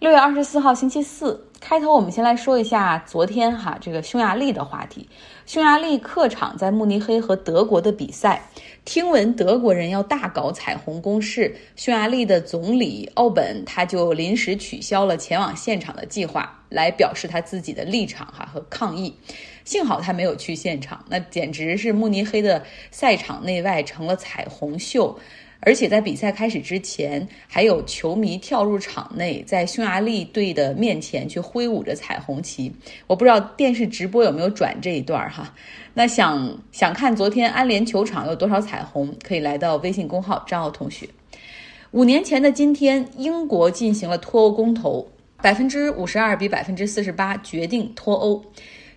六月二十四号星期四，开头我们先来说一下昨天哈这个匈牙利的话题。匈牙利客场在慕尼黑和德国的比赛，听闻德国人要大搞彩虹攻势，匈牙利的总理奥本他就临时取消了前往现场的计划，来表示他自己的立场哈和抗议。幸好他没有去现场，那简直是慕尼黑的赛场内外成了彩虹秀。而且在比赛开始之前，还有球迷跳入场内，在匈牙利队的面前去挥舞着彩虹旗。我不知道电视直播有没有转这一段哈。那想想看昨天安联球场有多少彩虹，可以来到微信公号张奥同学。五年前的今天，英国进行了脱欧公投，百分之五十二比百分之四十八决定脱欧。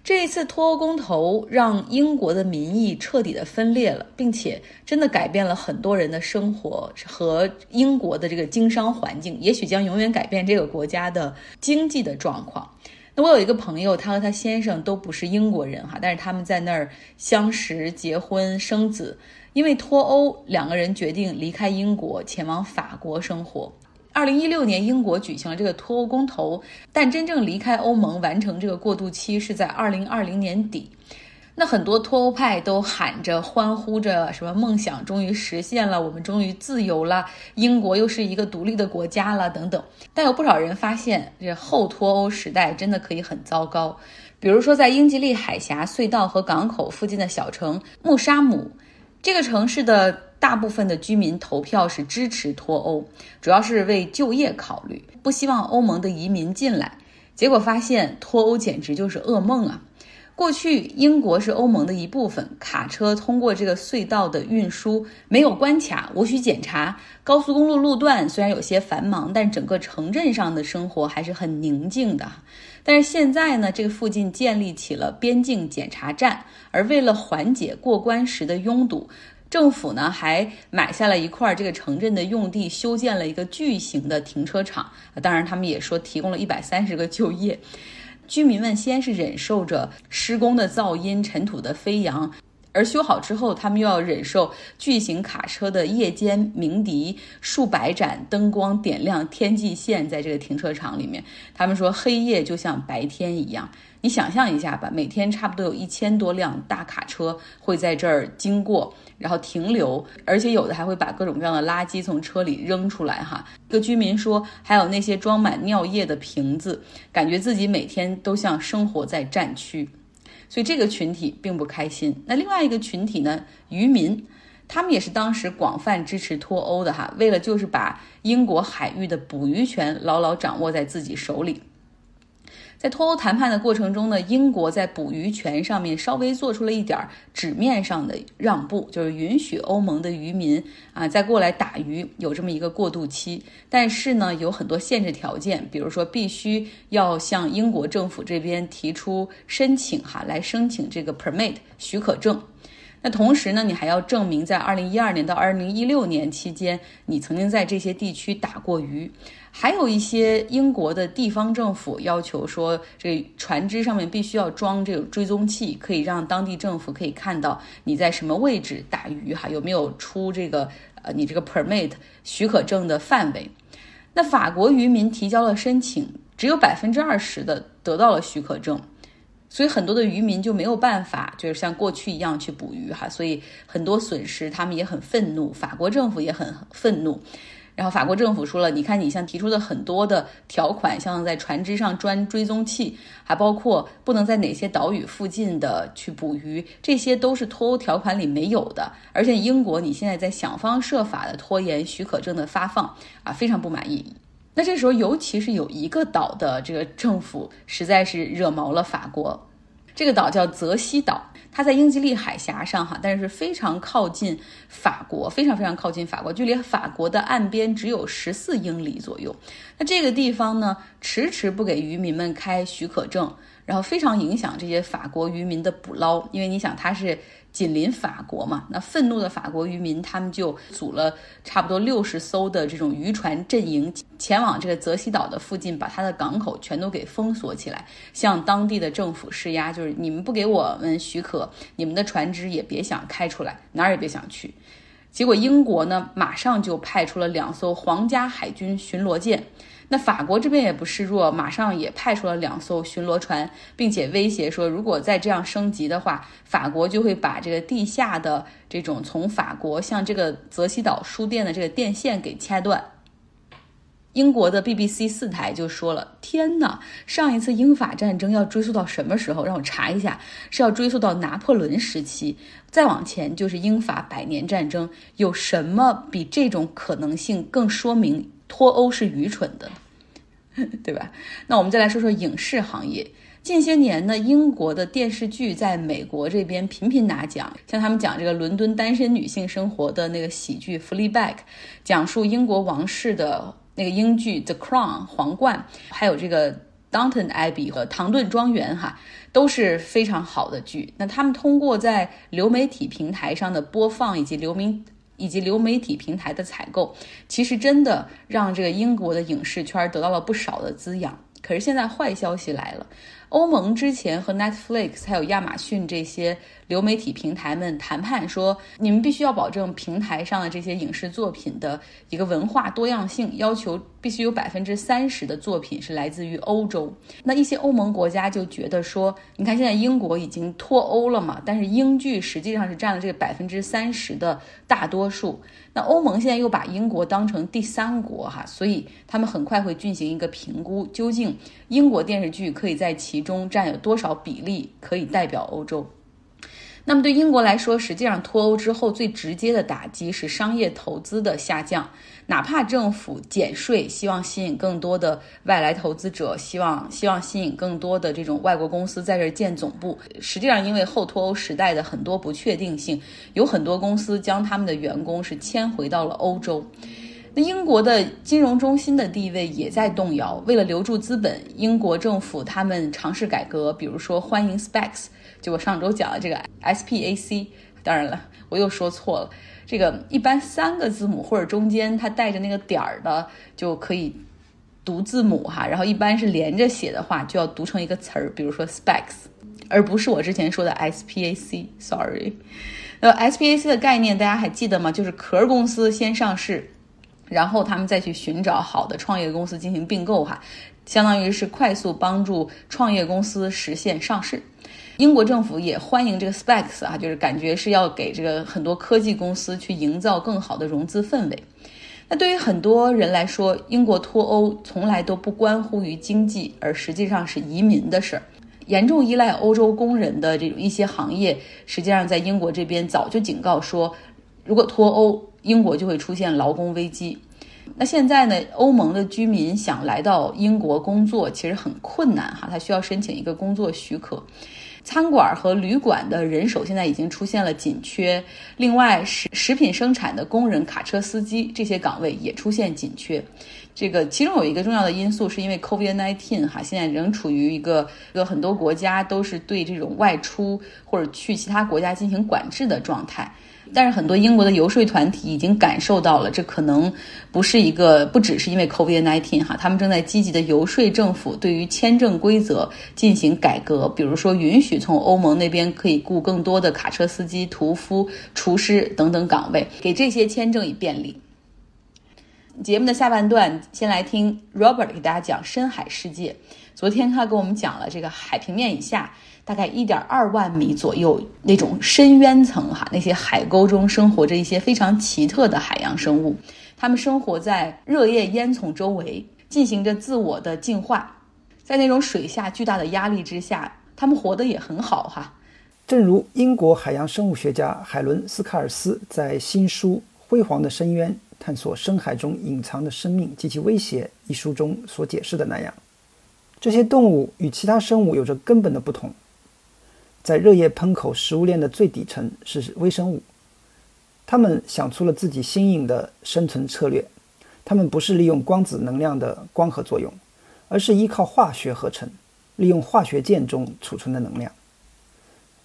这一次脱欧公投让英国的民意彻底的分裂了，并且真的改变了很多人的生活和英国的这个经商环境，也许将永远改变这个国家的经济的状况。那我有一个朋友，他和他先生都不是英国人哈，但是他们在那儿相识、结婚、生子，因为脱欧，两个人决定离开英国，前往法国生活。二零一六年，英国举行了这个脱欧公投，但真正离开欧盟、完成这个过渡期是在二零二零年底。那很多脱欧派都喊着、欢呼着，什么梦想终于实现了，我们终于自由了，英国又是一个独立的国家了，等等。但有不少人发现，这后脱欧时代真的可以很糟糕。比如说，在英吉利海峡隧道和港口附近的小城穆沙姆，这个城市的。大部分的居民投票是支持脱欧，主要是为就业考虑，不希望欧盟的移民进来。结果发现脱欧简直就是噩梦啊！过去英国是欧盟的一部分，卡车通过这个隧道的运输没有关卡，无需检查。高速公路路段虽然有些繁忙，但整个城镇上的生活还是很宁静的。但是现在呢，这个附近建立起了边境检查站，而为了缓解过关时的拥堵。政府呢还买下了一块这个城镇的用地，修建了一个巨型的停车场。当然，他们也说提供了一百三十个就业。居民们先是忍受着施工的噪音、尘土的飞扬，而修好之后，他们又要忍受巨型卡车的夜间鸣笛，数百盏灯光点亮天际线，在这个停车场里面，他们说黑夜就像白天一样。你想象一下吧，每天差不多有一千多辆大卡车会在这儿经过，然后停留，而且有的还会把各种各样的垃圾从车里扔出来。哈，一个居民说，还有那些装满尿液的瓶子，感觉自己每天都像生活在战区，所以这个群体并不开心。那另外一个群体呢，渔民，他们也是当时广泛支持脱欧的哈，为了就是把英国海域的捕鱼权牢牢掌握在自己手里。在脱欧谈判的过程中呢，英国在捕鱼权上面稍微做出了一点纸面上的让步，就是允许欧盟的渔民啊再过来打鱼，有这么一个过渡期。但是呢，有很多限制条件，比如说必须要向英国政府这边提出申请哈，来申请这个 permit 许可证。那同时呢，你还要证明在二零一二年到二零一六年期间，你曾经在这些地区打过鱼。还有一些英国的地方政府要求说，这船只上面必须要装这个追踪器，可以让当地政府可以看到你在什么位置打鱼，哈，有没有出这个呃你这个 permit 许可证的范围。那法国渔民提交了申请，只有百分之二十的得到了许可证，所以很多的渔民就没有办法，就是像过去一样去捕鱼，哈，所以很多损失，他们也很愤怒，法国政府也很愤怒。然后法国政府说了，你看你像提出的很多的条款，像在船只上装追踪器，还包括不能在哪些岛屿附近的去捕鱼，这些都是脱欧条款里没有的。而且英国你现在在想方设法的拖延许可证的发放，啊，非常不满意。那这时候，尤其是有一个岛的这个政府实在是惹毛了法国，这个岛叫泽西岛。它在英吉利海峡上，哈，但是非常靠近法国，非常非常靠近法国，距离法国的岸边只有十四英里左右。那这个地方呢，迟迟不给渔民们开许可证，然后非常影响这些法国渔民的捕捞，因为你想，它是。紧邻法国嘛，那愤怒的法国渔民，他们就组了差不多六十艘的这种渔船阵营，前往这个泽西岛的附近，把它的港口全都给封锁起来，向当地的政府施压，就是你们不给我们许可，你们的船只也别想开出来，哪儿也别想去。结果英国呢，马上就派出了两艘皇家海军巡逻舰，那法国这边也不示弱，马上也派出了两艘巡逻船，并且威胁说，如果再这样升级的话，法国就会把这个地下的这种从法国向这个泽西岛输电的这个电线给掐断。英国的 BBC 四台就说了：“天哪，上一次英法战争要追溯到什么时候？让我查一下，是要追溯到拿破仑时期，再往前就是英法百年战争。有什么比这种可能性更说明脱欧是愚蠢的，对吧？那我们再来说说影视行业。近些年呢，英国的电视剧在美国这边频频拿奖，像他们讲这个伦敦单身女性生活的那个喜剧《Fleabag》，讲述英国王室的。”那个英剧《The Crown》皇冠，还有这个《Downton Abbey》和《唐顿庄园》哈，都是非常好的剧。那他们通过在流媒体平台上的播放，以及流媒以及流媒体平台的采购，其实真的让这个英国的影视圈得到了不少的滋养。可是现在坏消息来了。欧盟之前和 Netflix 还有亚马逊这些流媒体平台们谈判说，你们必须要保证平台上的这些影视作品的一个文化多样性，要求必须有百分之三十的作品是来自于欧洲。那一些欧盟国家就觉得说，你看现在英国已经脱欧了嘛，但是英剧实际上是占了这个百分之三十的大多数。那欧盟现在又把英国当成第三国哈，所以他们很快会进行一个评估，究竟英国电视剧可以在其中占有多少比例可以代表欧洲。那么对英国来说，实际上脱欧之后最直接的打击是商业投资的下降。哪怕政府减税，希望吸引更多的外来投资者，希望希望吸引更多的这种外国公司在这儿建总部。实际上，因为后脱欧时代的很多不确定性，有很多公司将他们的员工是迁回到了欧洲。那英国的金融中心的地位也在动摇。为了留住资本，英国政府他们尝试改革，比如说欢迎 Specs 就我上周讲的这个 SPAC。当然了，我又说错了。这个一般三个字母或者中间它带着那个点儿的就可以读字母哈，然后一般是连着写的话就要读成一个词儿，比如说 specs，而不是我之前说的 SPAC。Sorry，那 SPAC 的概念大家还记得吗？就是壳公司先上市，然后他们再去寻找好的创业公司进行并购哈，相当于是快速帮助创业公司实现上市。英国政府也欢迎这个 SPACs 啊，就是感觉是要给这个很多科技公司去营造更好的融资氛围。那对于很多人来说，英国脱欧从来都不关乎于经济，而实际上是移民的事儿。严重依赖欧洲工人的这种一些行业，实际上在英国这边早就警告说，如果脱欧，英国就会出现劳工危机。那现在呢，欧盟的居民想来到英国工作，其实很困难哈，他需要申请一个工作许可。餐馆和旅馆的人手现在已经出现了紧缺，另外食食品生产的工人、卡车司机这些岗位也出现紧缺。这个其中有一个重要的因素，是因为 COVID-19 哈，现在仍处于一个有很多国家都是对这种外出或者去其他国家进行管制的状态。但是很多英国的游说团体已经感受到了，这可能不是一个，不只是因为 COVID-19 哈，他们正在积极的游说政府对于签证规则进行改革，比如说允许从欧盟那边可以雇更多的卡车司机、屠夫、厨师等等岗位，给这些签证以便利。节目的下半段，先来听 Robert 给大家讲深海世界。昨天他给我们讲了这个海平面以下。大概一点二万米左右那种深渊层哈，那些海沟中生活着一些非常奇特的海洋生物，它们生活在热液烟囱周围，进行着自我的进化，在那种水下巨大的压力之下，它们活得也很好哈。正如英国海洋生物学家海伦斯卡尔斯在新书《辉煌的深渊：探索深海中隐藏的生命及其威胁》一书中所解释的那样，这些动物与其他生物有着根本的不同。在热液喷口食物链的最底层是微生物，他们想出了自己新颖的生存策略。他们不是利用光子能量的光合作用，而是依靠化学合成，利用化学键中储存的能量。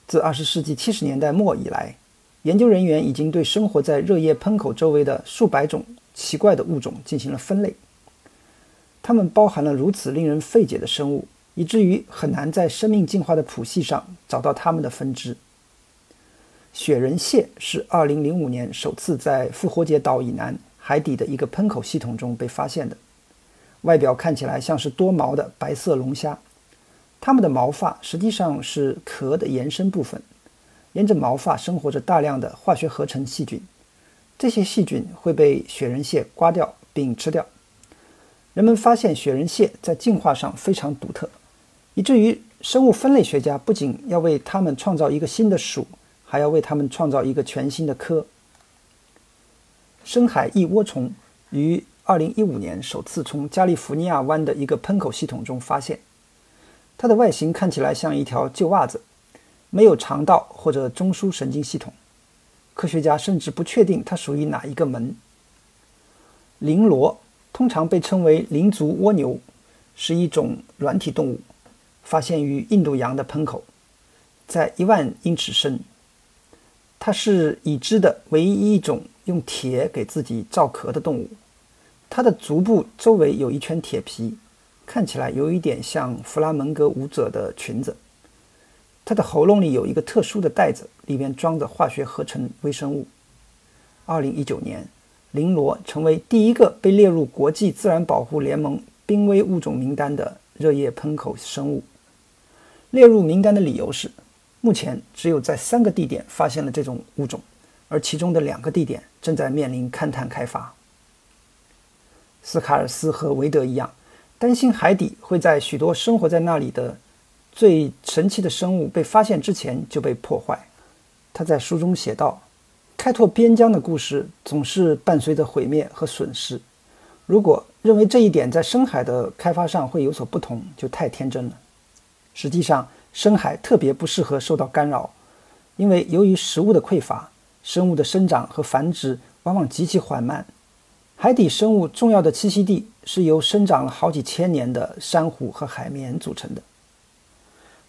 自二十世纪七十年代末以来，研究人员已经对生活在热液喷口周围的数百种奇怪的物种进行了分类。它们包含了如此令人费解的生物。以至于很难在生命进化的谱系上找到它们的分支。雪人蟹是2005年首次在复活节岛以南海底的一个喷口系统中被发现的。外表看起来像是多毛的白色龙虾。它们的毛发实际上是壳的延伸部分，沿着毛发生活着大量的化学合成细菌。这些细菌会被雪人蟹刮掉并吃掉。人们发现雪人蟹在进化上非常独特，以至于生物分类学家不仅要为它们创造一个新的属，还要为它们创造一个全新的科。深海异涡虫于2015年首次从加利福尼亚湾的一个喷口系统中发现。它的外形看起来像一条旧袜子，没有肠道或者中枢神经系统。科学家甚至不确定它属于哪一个门。鳞螺通常被称为鳞足蜗牛，是一种软体动物，发现于印度洋的喷口，在一万英尺深。它是已知的唯一一种用铁给自己造壳的动物。它的足部周围有一圈铁皮。看起来有一点像弗拉门戈舞者的裙子。它的喉咙里有一个特殊的袋子，里面装着化学合成微生物。二零一九年，鳞螺成为第一个被列入国际自然保护联盟濒危物种名单的热液喷口生物。列入名单的理由是，目前只有在三个地点发现了这种物种，而其中的两个地点正在面临勘探开发。斯卡尔斯和韦德一样。担心海底会在许多生活在那里的最神奇的生物被发现之前就被破坏。他在书中写道：“开拓边疆的故事总是伴随着毁灭和损失。如果认为这一点在深海的开发上会有所不同，就太天真了。实际上，深海特别不适合受到干扰，因为由于食物的匮乏，生物的生长和繁殖往往极其缓慢。海底生物重要的栖息地。”是由生长了好几千年的珊瑚和海绵组成的。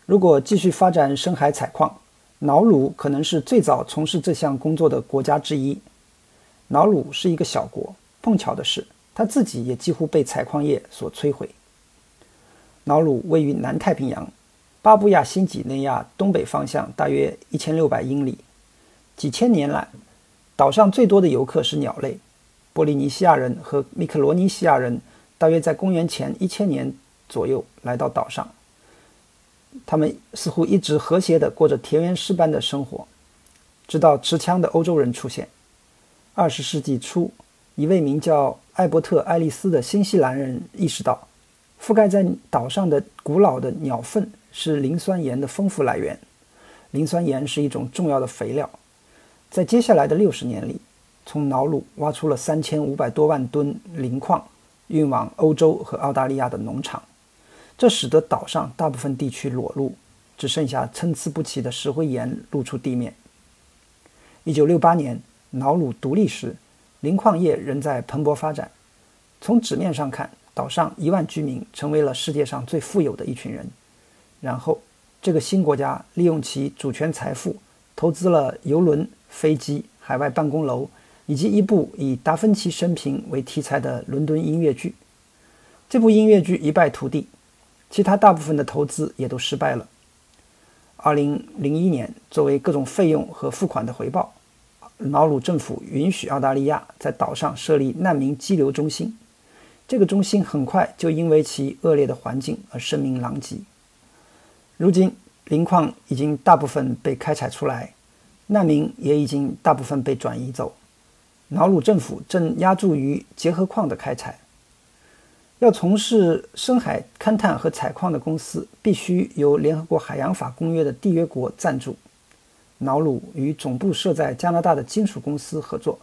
如果继续发展深海采矿，瑙鲁可能是最早从事这项工作的国家之一。瑙鲁是一个小国，碰巧的是，它自己也几乎被采矿业所摧毁。瑙鲁位于南太平洋，巴布亚新几内亚东北方向大约一千六百英里。几千年来，岛上最多的游客是鸟类。波利尼西亚人和密克罗尼西亚人大约在公元前一千年左右来到岛上。他们似乎一直和谐地过着田园诗般的生活，直到持枪的欧洲人出现。二十世纪初，一位名叫艾伯特·爱丽丝的新西兰人意识到，覆盖在岛上的古老的鸟粪是磷酸盐的丰富来源。磷酸盐是一种重要的肥料。在接下来的六十年里。从瑙鲁挖出了三千五百多万吨磷矿，运往欧洲和澳大利亚的农场，这使得岛上大部分地区裸露，只剩下参差不齐的石灰岩露出地面。一九六八年，瑙鲁独立时，磷矿业仍在蓬勃发展。从纸面上看，岛上一万居民成为了世界上最富有的一群人。然后，这个新国家利用其主权财富，投资了游轮、飞机、海外办公楼。以及一部以达芬奇生平为题材的伦敦音乐剧，这部音乐剧一败涂地，其他大部分的投资也都失败了。二零零一年，作为各种费用和付款的回报，瑙鲁政府允许澳大利亚在岛上设立难民激流中心。这个中心很快就因为其恶劣的环境而声名狼藉。如今，磷矿已经大部分被开采出来，难民也已经大部分被转移走。瑙鲁政府正压注于结合矿的开采。要从事深海勘探和采矿的公司，必须由联合国海洋法公约的缔约国赞助。瑙鲁与总部设在加拿大的金属公司合作，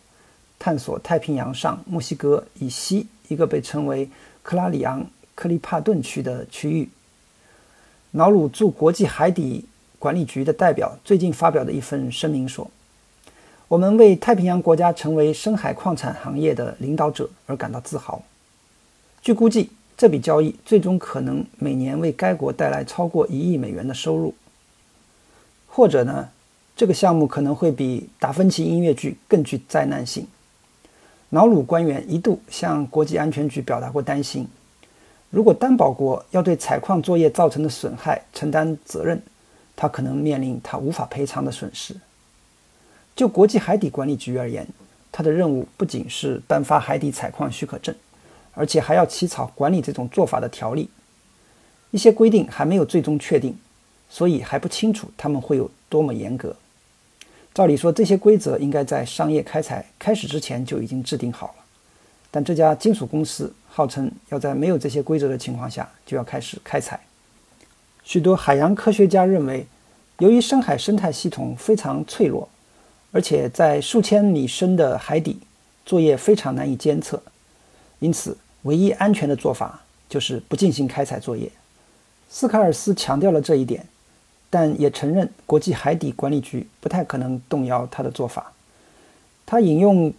探索太平洋上墨西哥以西一个被称为克拉里昂克利帕顿区的区域。瑙鲁驻国际海底管理局的代表最近发表的一份声明说。我们为太平洋国家成为深海矿产行业的领导者而感到自豪。据估计，这笔交易最终可能每年为该国带来超过一亿美元的收入。或者呢，这个项目可能会比达芬奇音乐剧更具灾难性。瑙鲁官员一度向国际安全局表达过担心：如果担保国要对采矿作业造成的损害承担责任，他可能面临他无法赔偿的损失。就国际海底管理局而言，它的任务不仅是颁发海底采矿许可证，而且还要起草管理这种做法的条例。一些规定还没有最终确定，所以还不清楚他们会有多么严格。照理说，这些规则应该在商业开采开始之前就已经制定好了，但这家金属公司号称要在没有这些规则的情况下就要开始开采。许多海洋科学家认为，由于深海生态系统非常脆弱，而且在数千米深的海底，作业非常难以监测，因此唯一安全的做法就是不进行开采作业。斯卡尔斯强调了这一点，但也承认国际海底管理局不太可能动摇他的做法。他引用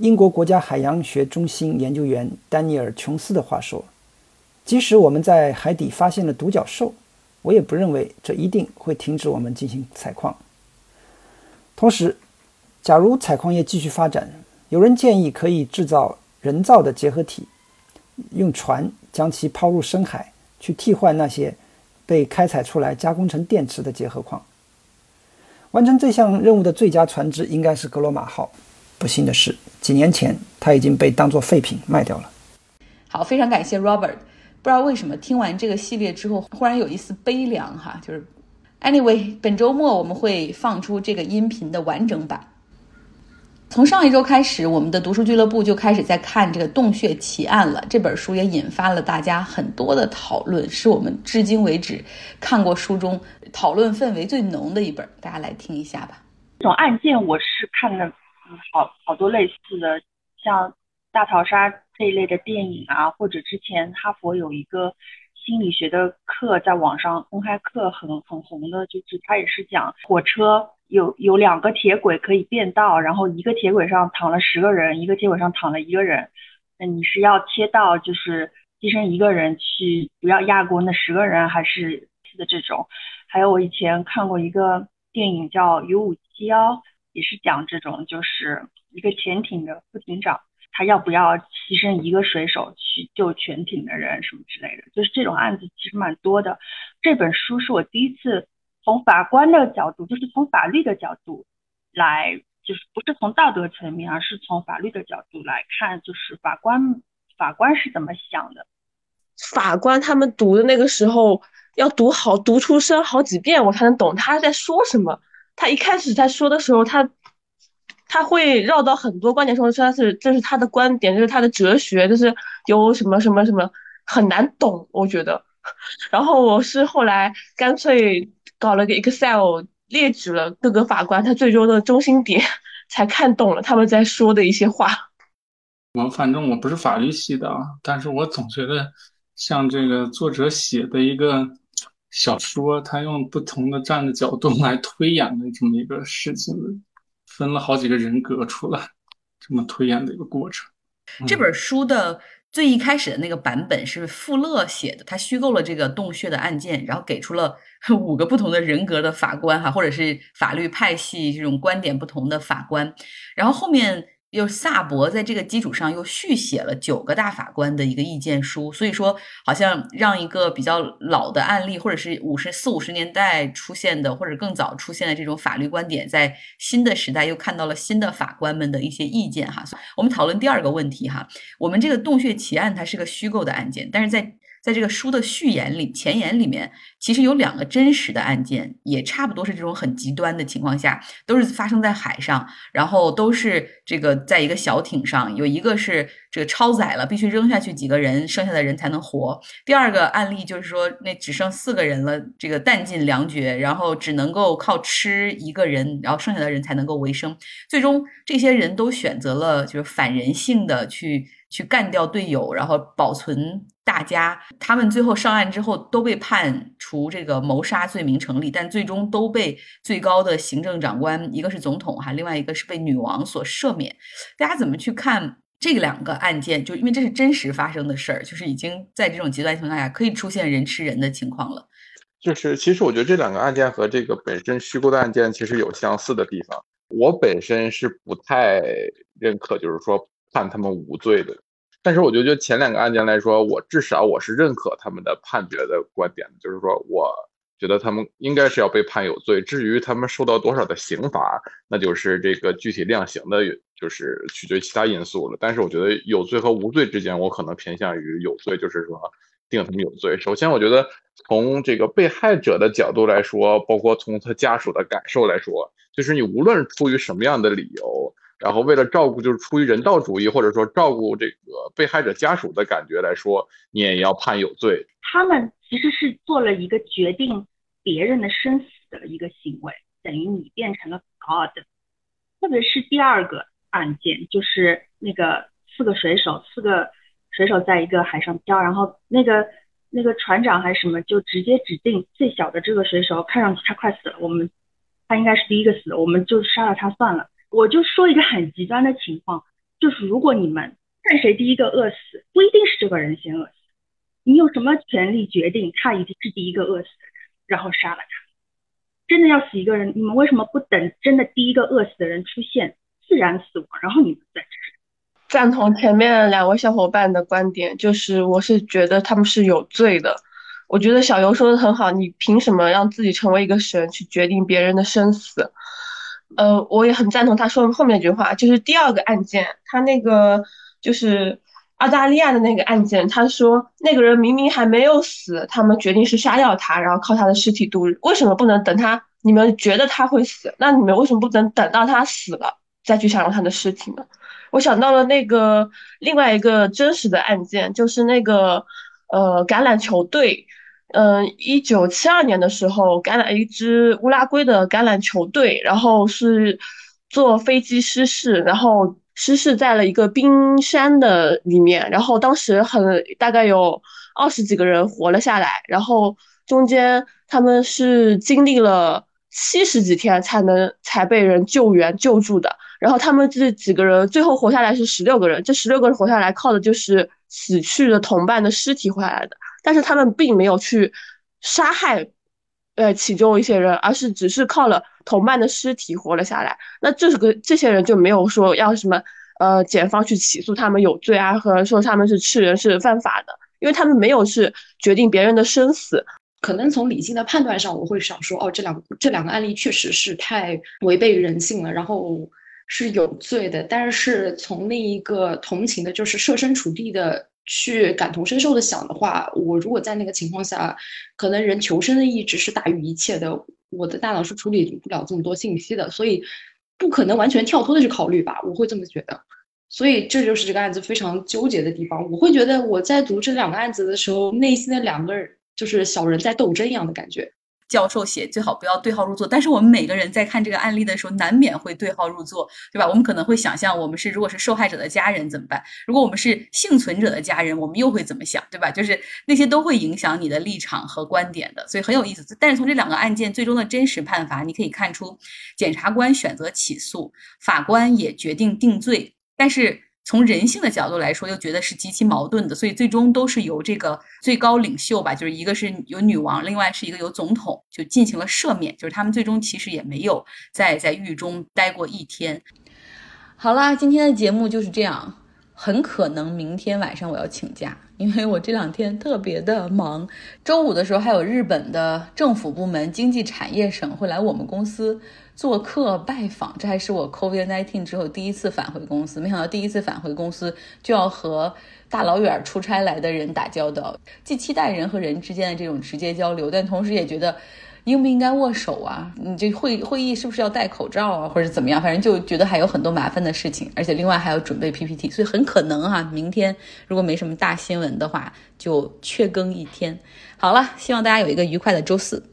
英国国家海洋学中心研究员丹尼尔·琼斯的话说：“即使我们在海底发现了独角兽，我也不认为这一定会停止我们进行采矿。同时，假如采矿业继续发展，有人建议可以制造人造的结合体，用船将其抛入深海。”去替换那些被开采出来加工成电池的结合矿。完成这项任务的最佳船只应该是格罗马号。不幸的是，几年前它已经被当作废品卖掉了。好，非常感谢 Robert。不知道为什么听完这个系列之后，忽然有一丝悲凉哈。就是，Anyway，本周末我们会放出这个音频的完整版。从上一周开始，我们的读书俱乐部就开始在看这个《洞穴奇案》了。这本书也引发了大家很多的讨论，是我们至今为止看过书中讨论氛围最浓的一本。大家来听一下吧。这种案件我是看了好好多类似的，像大逃杀这一类的电影啊，或者之前哈佛有一个心理学的课，在网上公开课很很红的，就是他也是讲火车。有有两个铁轨可以变道，然后一个铁轨上躺了十个人，一个铁轨上躺了一个人。那你是要切到就是牺牲一个人去不要压过那十个人，还是的这种？还有我以前看过一个电影叫《U 五七幺》，也是讲这种，就是一个潜艇的副艇长，他要不要牺牲一个水手去救全艇的人什么之类的，就是这种案子其实蛮多的。这本书是我第一次。从法官的角度，就是从法律的角度来，就是不是从道德层面，而是从法律的角度来看，就是法官法官是怎么想的。法官他们读的那个时候要读好，读出声好几遍，我才能懂他在说什么。他一开始在说的时候，他他会绕到很多观点说，他是这是他的观点，这是他的哲学，就是有什么什么什么很难懂，我觉得。然后我是后来干脆。搞了个 Excel 列举了各个法官他最终的中心点，才看懂了他们在说的一些话。我反正我不是法律系的啊，但是我总觉得像这个作者写的一个小说，它用不同的站的角度来推演的这么一个事情，分了好几个人格出来，这么推演的一个过程。这本书的。最一开始的那个版本是富勒写的，他虚构了这个洞穴的案件，然后给出了 五个不同的人格的法官哈，或者是法律派系这种观点不同的法官，然后后面。又萨博在这个基础上又续写了九个大法官的一个意见书，所以说好像让一个比较老的案例，或者是五十四五十年代出现的，或者更早出现的这种法律观点，在新的时代又看到了新的法官们的一些意见哈。我们讨论第二个问题哈，我们这个洞穴奇案它是个虚构的案件，但是在。在这个书的序言里、前言里面，其实有两个真实的案件，也差不多是这种很极端的情况下，都是发生在海上，然后都是这个在一个小艇上，有一个是这个超载了，必须扔下去几个人，剩下的人才能活。第二个案例就是说，那只剩四个人了，这个弹尽粮绝，然后只能够靠吃一个人，然后剩下的人才能够维生。最终，这些人都选择了就是反人性的去。去干掉队友，然后保存大家。他们最后上岸之后都被判处这个谋杀罪名成立，但最终都被最高的行政长官，一个是总统哈，另外一个是被女王所赦免。大家怎么去看这两个案件？就因为这是真实发生的事儿，就是已经在这种极端情况下可以出现人吃人的情况了。就是其实我觉得这两个案件和这个本身虚构的案件其实有相似的地方。我本身是不太认可，就是说判他们无罪的。但是我觉得，就前两个案件来说，我至少我是认可他们的判决的观点，就是说我觉得他们应该是要被判有罪。至于他们受到多少的刑罚，那就是这个具体量刑的，就是取决于其他因素了。但是我觉得有罪和无罪之间，我可能偏向于有罪，就是说定他们有罪。首先，我觉得从这个被害者的角度来说，包括从他家属的感受来说，就是你无论出于什么样的理由。然后为了照顾，就是出于人道主义，或者说照顾这个被害者家属的感觉来说，你也要判有罪。他们其实是做了一个决定别人的生死的一个行为，等于你变成了 God。特别是第二个案件，就是那个四个水手，四个水手在一个海上漂，然后那个那个船长还是什么，就直接指定最小的这个水手，看上去他快死了，我们他应该是第一个死，我们就杀了他算了。我就说一个很极端的情况，就是如果你们看谁第一个饿死，不一定是这个人先饿死，你有什么权利决定他一定是第一个饿死的人，然后杀了他？真的要死一个人，你们为什么不等真的第一个饿死的人出现自然死亡，然后你们再吃？赞同前面两位小伙伴的观点，就是我是觉得他们是有罪的。我觉得小游说的很好，你凭什么让自己成为一个神去决定别人的生死？呃，我也很赞同他说的后面那句话，就是第二个案件，他那个就是澳大利亚的那个案件，他说那个人明明还没有死，他们决定是杀掉他，然后靠他的尸体度日。为什么不能等他？你们觉得他会死，那你们为什么不能等到他死了再去享用他的尸体呢？我想到了那个另外一个真实的案件，就是那个呃橄榄球队。嗯，一九七二年的时候，橄榄一支乌拉圭的橄榄球队，然后是坐飞机失事，然后失事在了一个冰山的里面，然后当时很大概有二十几个人活了下来，然后中间他们是经历了七十几天才能才被人救援救助的，然后他们这几个人最后活下来是十六个人，这十六个人活下来靠的就是死去的同伴的尸体活下来的。但是他们并没有去杀害，呃，其中一些人，而是只是靠了同伴的尸体活了下来。那这个这些人就没有说要什么，呃，检方去起诉他们有罪啊，和说他们是吃人是犯法的，因为他们没有是决定别人的生死。可能从理性的判断上，我会想说，哦，这两这两个案例确实是太违背人性了，然后是有罪的。但是从另一个同情的，就是设身处地的。去感同身受的想的话，我如果在那个情况下，可能人求生的意志是大于一切的，我的大脑是处理不了这么多信息的，所以不可能完全跳脱的去考虑吧，我会这么觉得。所以这就是这个案子非常纠结的地方。我会觉得我在读这两个案子的时候，内心的两个就是小人在斗争一样的感觉。教授写最好不要对号入座，但是我们每个人在看这个案例的时候，难免会对号入座，对吧？我们可能会想象，我们是如果是受害者的家人怎么办？如果我们是幸存者的家人，我们又会怎么想，对吧？就是那些都会影响你的立场和观点的，所以很有意思。但是从这两个案件最终的真实判罚，你可以看出，检察官选择起诉，法官也决定定罪，但是。从人性的角度来说，又觉得是极其矛盾的，所以最终都是由这个最高领袖吧，就是一个是有女王，另外是一个有总统，就进行了赦免，就是他们最终其实也没有在在狱中待过一天。好啦，今天的节目就是这样，很可能明天晚上我要请假，因为我这两天特别的忙。周五的时候还有日本的政府部门经济产业省会来我们公司。做客拜访，这还是我 COVID-19 之后第一次返回公司。没想到第一次返回公司就要和大老远出差来的人打交道，既期待人和人之间的这种直接交流，但同时也觉得应不应该握手啊？你这会会议是不是要戴口罩啊，或者怎么样？反正就觉得还有很多麻烦的事情，而且另外还要准备 PPT，所以很可能哈，明天如果没什么大新闻的话，就缺更一天。好了，希望大家有一个愉快的周四。